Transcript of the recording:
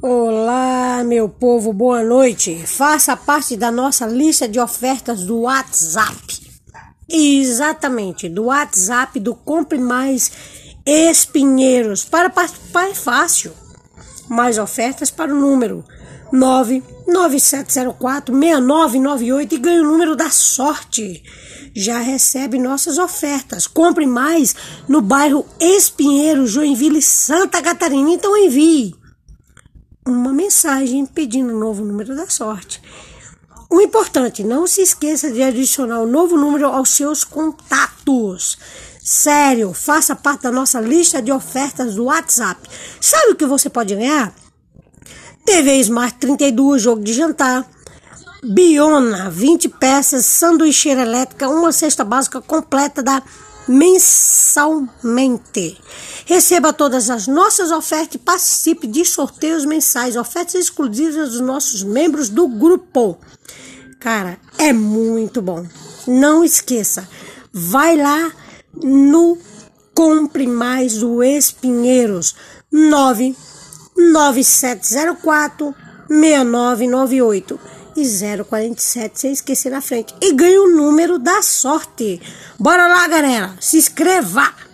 Olá, meu povo, boa noite. Faça parte da nossa lista de ofertas do WhatsApp. Exatamente, do WhatsApp do Compre Mais Espinheiros. Para participar é fácil. Mais ofertas para o número 997046998 e ganhe o número da sorte. Já recebe nossas ofertas. Compre mais no bairro Espinheiro, Joinville, Santa Catarina. Então envie uma mensagem pedindo o um novo número da sorte. O importante, não se esqueça de adicionar o um novo número aos seus contatos. Sério, faça parte da nossa lista de ofertas do WhatsApp. Sabe o que você pode ganhar? TV Smart 32, jogo de jantar. Biona, 20 peças, sanduicheira elétrica, uma cesta básica completa da mensalmente. Receba todas as nossas ofertas e participe de sorteios mensais, ofertas exclusivas dos nossos membros do grupo. Cara, é muito bom. Não esqueça, vai lá no Compre Mais do Espinheiros 99704 6998 e 047 sem esquecer na frente. E ganhe o número da sorte. Bora lá, galera. Se inscreva!